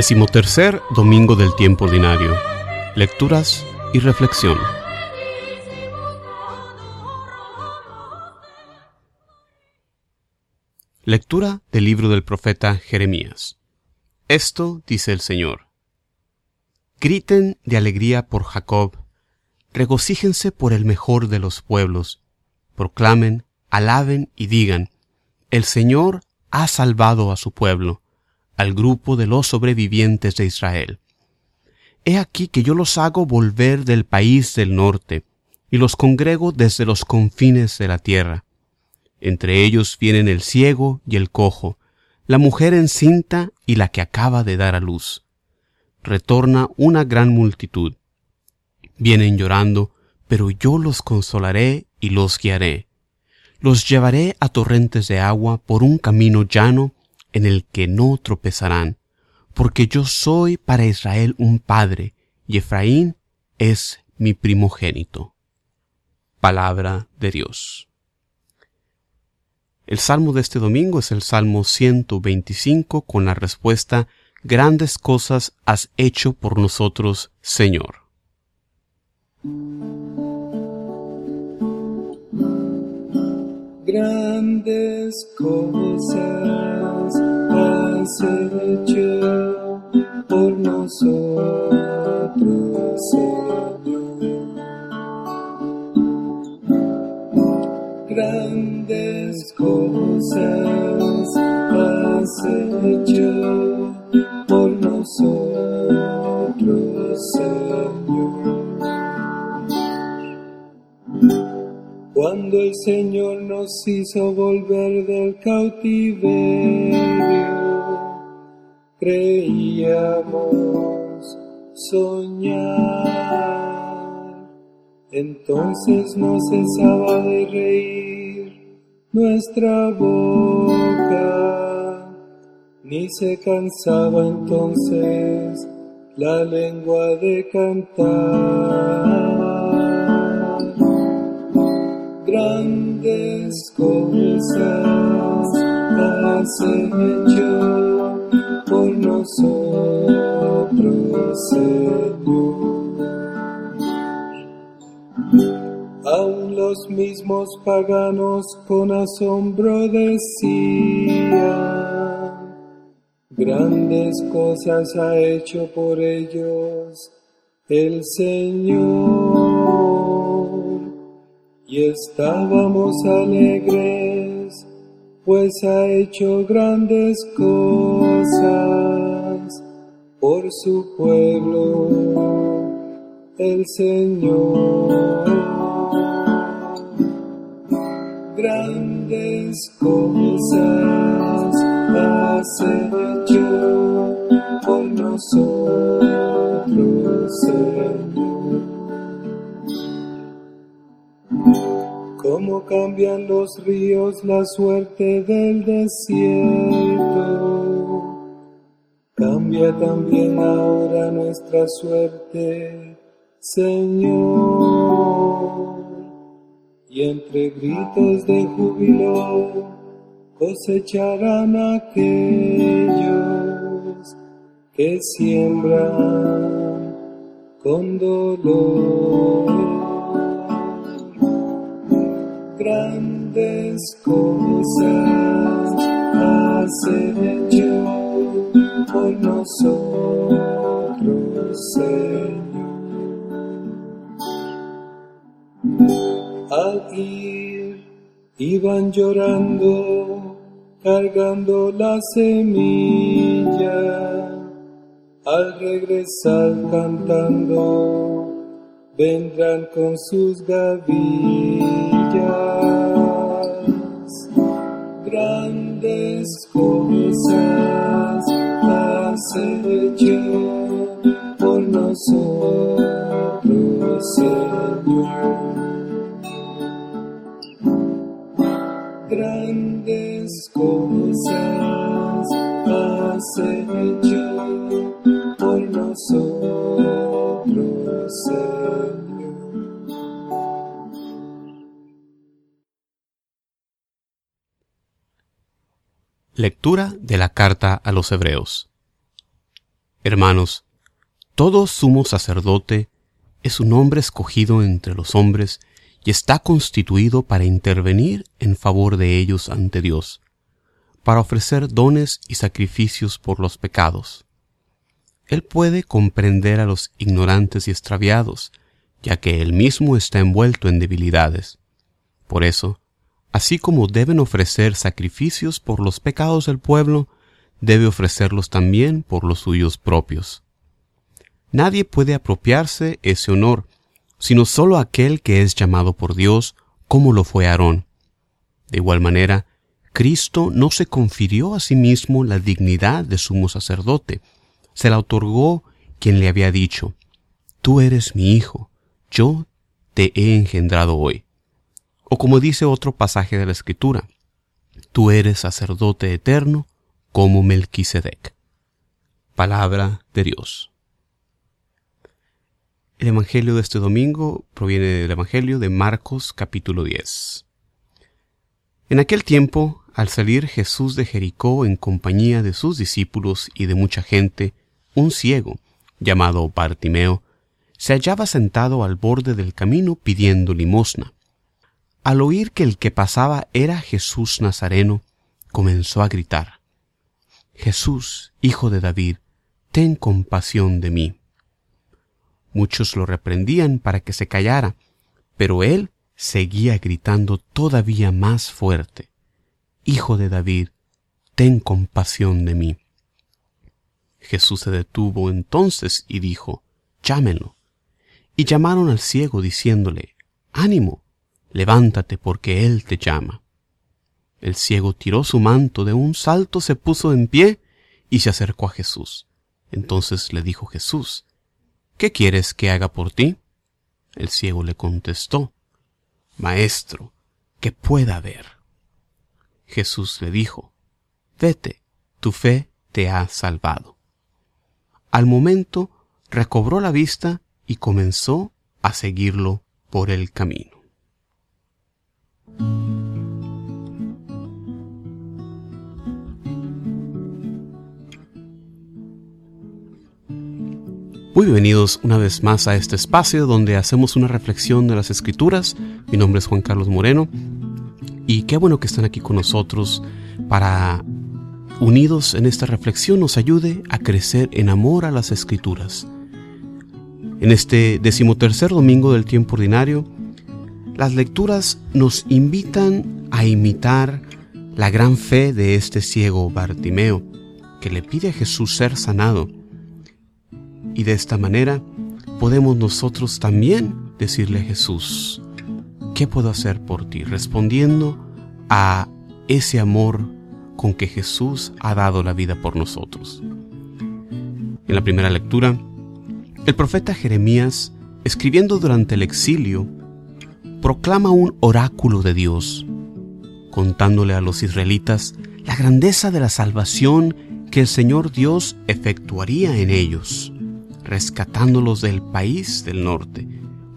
Decimotercer Domingo del Tiempo Ordinario. Lecturas y reflexión. Lectura del libro del profeta Jeremías. Esto dice el Señor. Griten de alegría por Jacob, regocíjense por el mejor de los pueblos, proclamen, alaben y digan, el Señor ha salvado a su pueblo al grupo de los sobrevivientes de Israel. He aquí que yo los hago volver del país del norte, y los congrego desde los confines de la tierra. Entre ellos vienen el ciego y el cojo, la mujer encinta y la que acaba de dar a luz. Retorna una gran multitud. Vienen llorando, pero yo los consolaré y los guiaré. Los llevaré a torrentes de agua por un camino llano en el que no tropezarán, porque yo soy para Israel un padre, y Efraín es mi primogénito. Palabra de Dios. El salmo de este domingo es el Salmo 125 con la respuesta Grandes cosas has hecho por nosotros, Señor. Grandes cosas has hecho por nosotros, Señor. Grandes cosas has hecho por nosotros, Señor. Cuando el Señor nos hizo volver del cautiverio, creíamos soñar. Entonces no cesaba de reír nuestra boca, ni se cansaba entonces la lengua de cantar grandes cosas has hecho Señor. Aún los mismos paganos con asombro decían, grandes cosas ha hecho por ellos el Señor y estábamos alegres, pues ha hecho grandes cosas por su pueblo, el Señor. Grandes cosas has hecho por nosotros, Señor. Cómo cambian los ríos la suerte del desierto. También ahora nuestra suerte, Señor. Y entre gritos de júbilo cosecharán aquellos que siembran con dolor grandes cosas nosotros, Señor. Al ir, iban llorando, cargando la semilla, al regresar cantando, vendrán con sus gavillas grandes cosas nosotros, Señor. Grandes cosas has hecho por nosotros, Señor. Lectura de la carta a los Hebreos. Hermanos, todo sumo sacerdote es un hombre escogido entre los hombres y está constituido para intervenir en favor de ellos ante Dios, para ofrecer dones y sacrificios por los pecados. Él puede comprender a los ignorantes y extraviados, ya que él mismo está envuelto en debilidades. Por eso, así como deben ofrecer sacrificios por los pecados del pueblo, debe ofrecerlos también por los suyos propios. Nadie puede apropiarse ese honor, sino sólo aquel que es llamado por Dios, como lo fue Aarón. De igual manera, Cristo no se confirió a sí mismo la dignidad de sumo sacerdote, se la otorgó quien le había dicho, Tú eres mi hijo, yo te he engendrado hoy. O como dice otro pasaje de la Escritura, Tú eres sacerdote eterno como Melquisedec. Palabra de Dios. El Evangelio de este domingo proviene del Evangelio de Marcos capítulo 10. En aquel tiempo, al salir Jesús de Jericó en compañía de sus discípulos y de mucha gente, un ciego, llamado Bartimeo, se hallaba sentado al borde del camino pidiendo limosna. Al oír que el que pasaba era Jesús Nazareno, comenzó a gritar, Jesús, hijo de David, ten compasión de mí. Muchos lo reprendían para que se callara, pero él seguía gritando todavía más fuerte, Hijo de David, ten compasión de mí. Jesús se detuvo entonces y dijo, Llámenlo. Y llamaron al ciego diciéndole, Ánimo, levántate porque él te llama. El ciego tiró su manto de un salto, se puso en pie y se acercó a Jesús. Entonces le dijo Jesús, ¿Qué quieres que haga por ti? El ciego le contestó, Maestro, que pueda ver. Jesús le dijo, Vete, tu fe te ha salvado. Al momento recobró la vista y comenzó a seguirlo por el camino. Muy bienvenidos una vez más a este espacio donde hacemos una reflexión de las escrituras. Mi nombre es Juan Carlos Moreno y qué bueno que están aquí con nosotros para, unidos en esta reflexión, nos ayude a crecer en amor a las escrituras. En este decimotercer domingo del tiempo ordinario, las lecturas nos invitan a imitar la gran fe de este ciego Bartimeo, que le pide a Jesús ser sanado y de esta manera podemos nosotros también decirle a Jesús, ¿qué puedo hacer por ti? Respondiendo a ese amor con que Jesús ha dado la vida por nosotros. En la primera lectura, el profeta Jeremías, escribiendo durante el exilio, proclama un oráculo de Dios, contándole a los israelitas la grandeza de la salvación que el Señor Dios efectuaría en ellos rescatándolos del país del norte,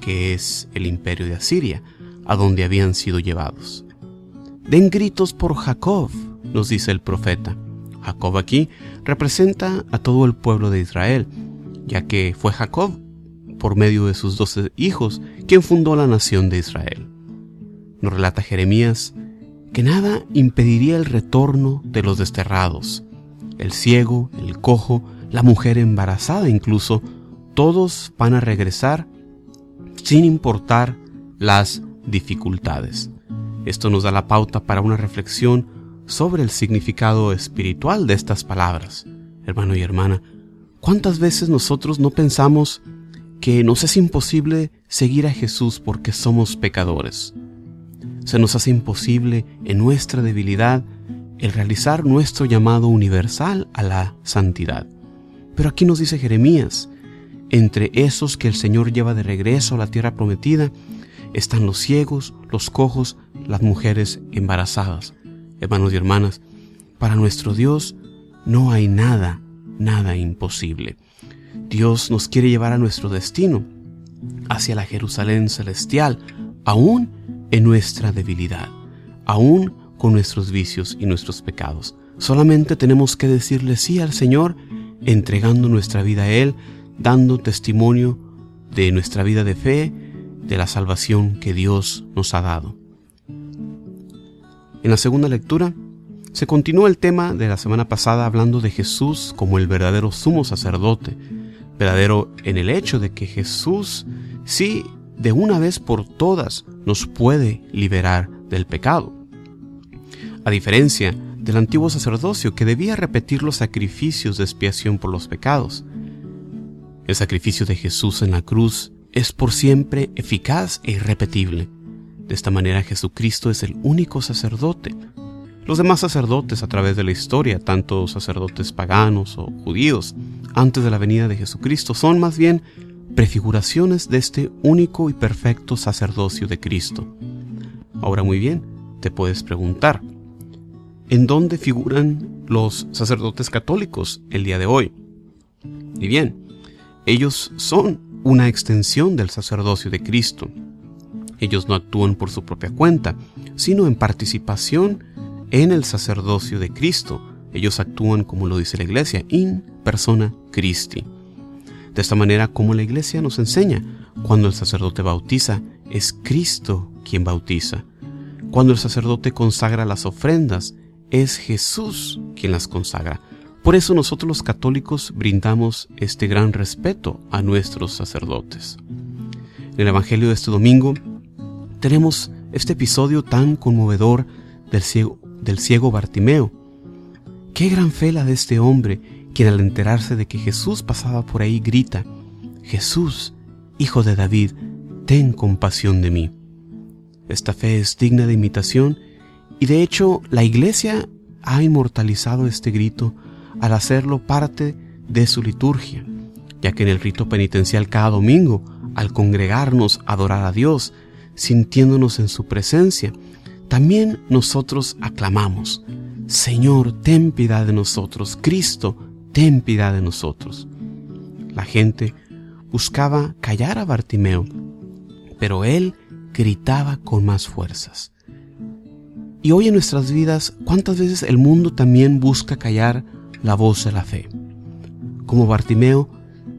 que es el imperio de Asiria, a donde habían sido llevados. Den gritos por Jacob, nos dice el profeta. Jacob aquí representa a todo el pueblo de Israel, ya que fue Jacob, por medio de sus doce hijos, quien fundó la nación de Israel. Nos relata Jeremías que nada impediría el retorno de los desterrados. El ciego, el cojo, la mujer embarazada incluso, todos van a regresar sin importar las dificultades. Esto nos da la pauta para una reflexión sobre el significado espiritual de estas palabras. Hermano y hermana, ¿cuántas veces nosotros no pensamos que nos es imposible seguir a Jesús porque somos pecadores? Se nos hace imposible en nuestra debilidad el realizar nuestro llamado universal a la santidad. Pero aquí nos dice Jeremías, entre esos que el Señor lleva de regreso a la tierra prometida, están los ciegos, los cojos, las mujeres embarazadas. Hermanos y hermanas, para nuestro Dios no hay nada, nada imposible. Dios nos quiere llevar a nuestro destino, hacia la Jerusalén celestial, aún en nuestra debilidad, aún con nuestros vicios y nuestros pecados. Solamente tenemos que decirle sí al Señor entregando nuestra vida a Él, dando testimonio de nuestra vida de fe, de la salvación que Dios nos ha dado. En la segunda lectura se continúa el tema de la semana pasada hablando de Jesús como el verdadero sumo sacerdote, verdadero en el hecho de que Jesús sí de una vez por todas nos puede liberar del pecado. A diferencia del antiguo sacerdocio que debía repetir los sacrificios de expiación por los pecados, el sacrificio de Jesús en la cruz es por siempre eficaz e irrepetible. De esta manera Jesucristo es el único sacerdote. Los demás sacerdotes a través de la historia, tanto sacerdotes paganos o judíos, antes de la venida de Jesucristo, son más bien prefiguraciones de este único y perfecto sacerdocio de Cristo. Ahora muy bien, te puedes preguntar, ¿en dónde figuran los sacerdotes católicos el día de hoy? Y bien, ellos son una extensión del sacerdocio de Cristo. Ellos no actúan por su propia cuenta, sino en participación en el sacerdocio de Cristo. Ellos actúan, como lo dice la Iglesia, in persona Christi. De esta manera, como la iglesia nos enseña, cuando el sacerdote bautiza, es Cristo quien bautiza. Cuando el sacerdote consagra las ofrendas, es Jesús quien las consagra. Por eso nosotros los católicos brindamos este gran respeto a nuestros sacerdotes. En el Evangelio de este domingo tenemos este episodio tan conmovedor del ciego, Bartimeo. Qué gran fe la de este hombre quien al enterarse de que Jesús pasaba por ahí grita, Jesús, Hijo de David, ten compasión de mí. Esta fe es digna de imitación y de hecho la Iglesia ha inmortalizado este grito al hacerlo parte de su liturgia, ya que en el rito penitencial cada domingo, al congregarnos adorar a Dios, sintiéndonos en su presencia, también nosotros aclamamos, Señor, ten piedad de nosotros, Cristo, ten piedad de nosotros. La gente buscaba callar a Bartimeo, pero él gritaba con más fuerzas. Y hoy en nuestras vidas, ¿cuántas veces el mundo también busca callar la voz de la fe? Como Bartimeo,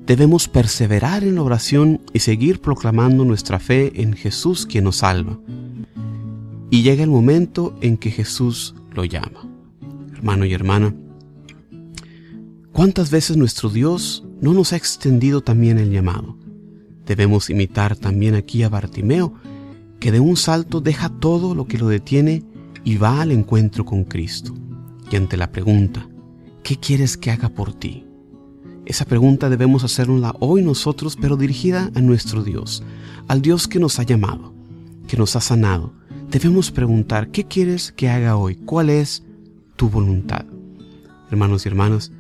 debemos perseverar en la oración y seguir proclamando nuestra fe en Jesús quien nos salva. Y llega el momento en que Jesús lo llama. Hermano y hermana, ¿Cuántas veces nuestro Dios no nos ha extendido también el llamado? Debemos imitar también aquí a Bartimeo, que de un salto deja todo lo que lo detiene y va al encuentro con Cristo. Y ante la pregunta, ¿qué quieres que haga por ti? Esa pregunta debemos hacerla hoy nosotros, pero dirigida a nuestro Dios, al Dios que nos ha llamado, que nos ha sanado. Debemos preguntar, ¿qué quieres que haga hoy? ¿Cuál es tu voluntad? Hermanos y hermanas,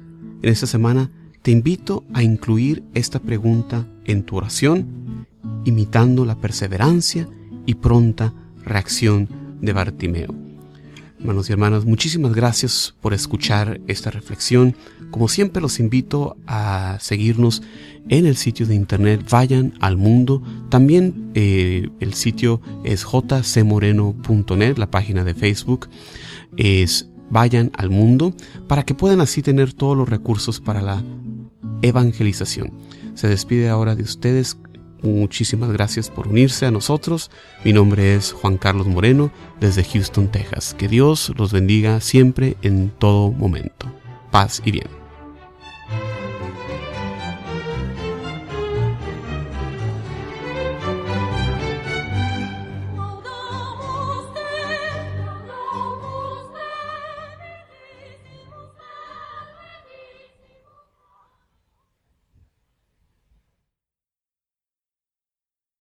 en esta semana te invito a incluir esta pregunta en tu oración, imitando la perseverancia y pronta reacción de Bartimeo. Hermanos y hermanas, muchísimas gracias por escuchar esta reflexión. Como siempre los invito a seguirnos en el sitio de internet Vayan al Mundo. También eh, el sitio es jcmoreno.net, la página de Facebook es vayan al mundo para que puedan así tener todos los recursos para la evangelización. Se despide ahora de ustedes. Muchísimas gracias por unirse a nosotros. Mi nombre es Juan Carlos Moreno desde Houston, Texas. Que Dios los bendiga siempre en todo momento. Paz y bien.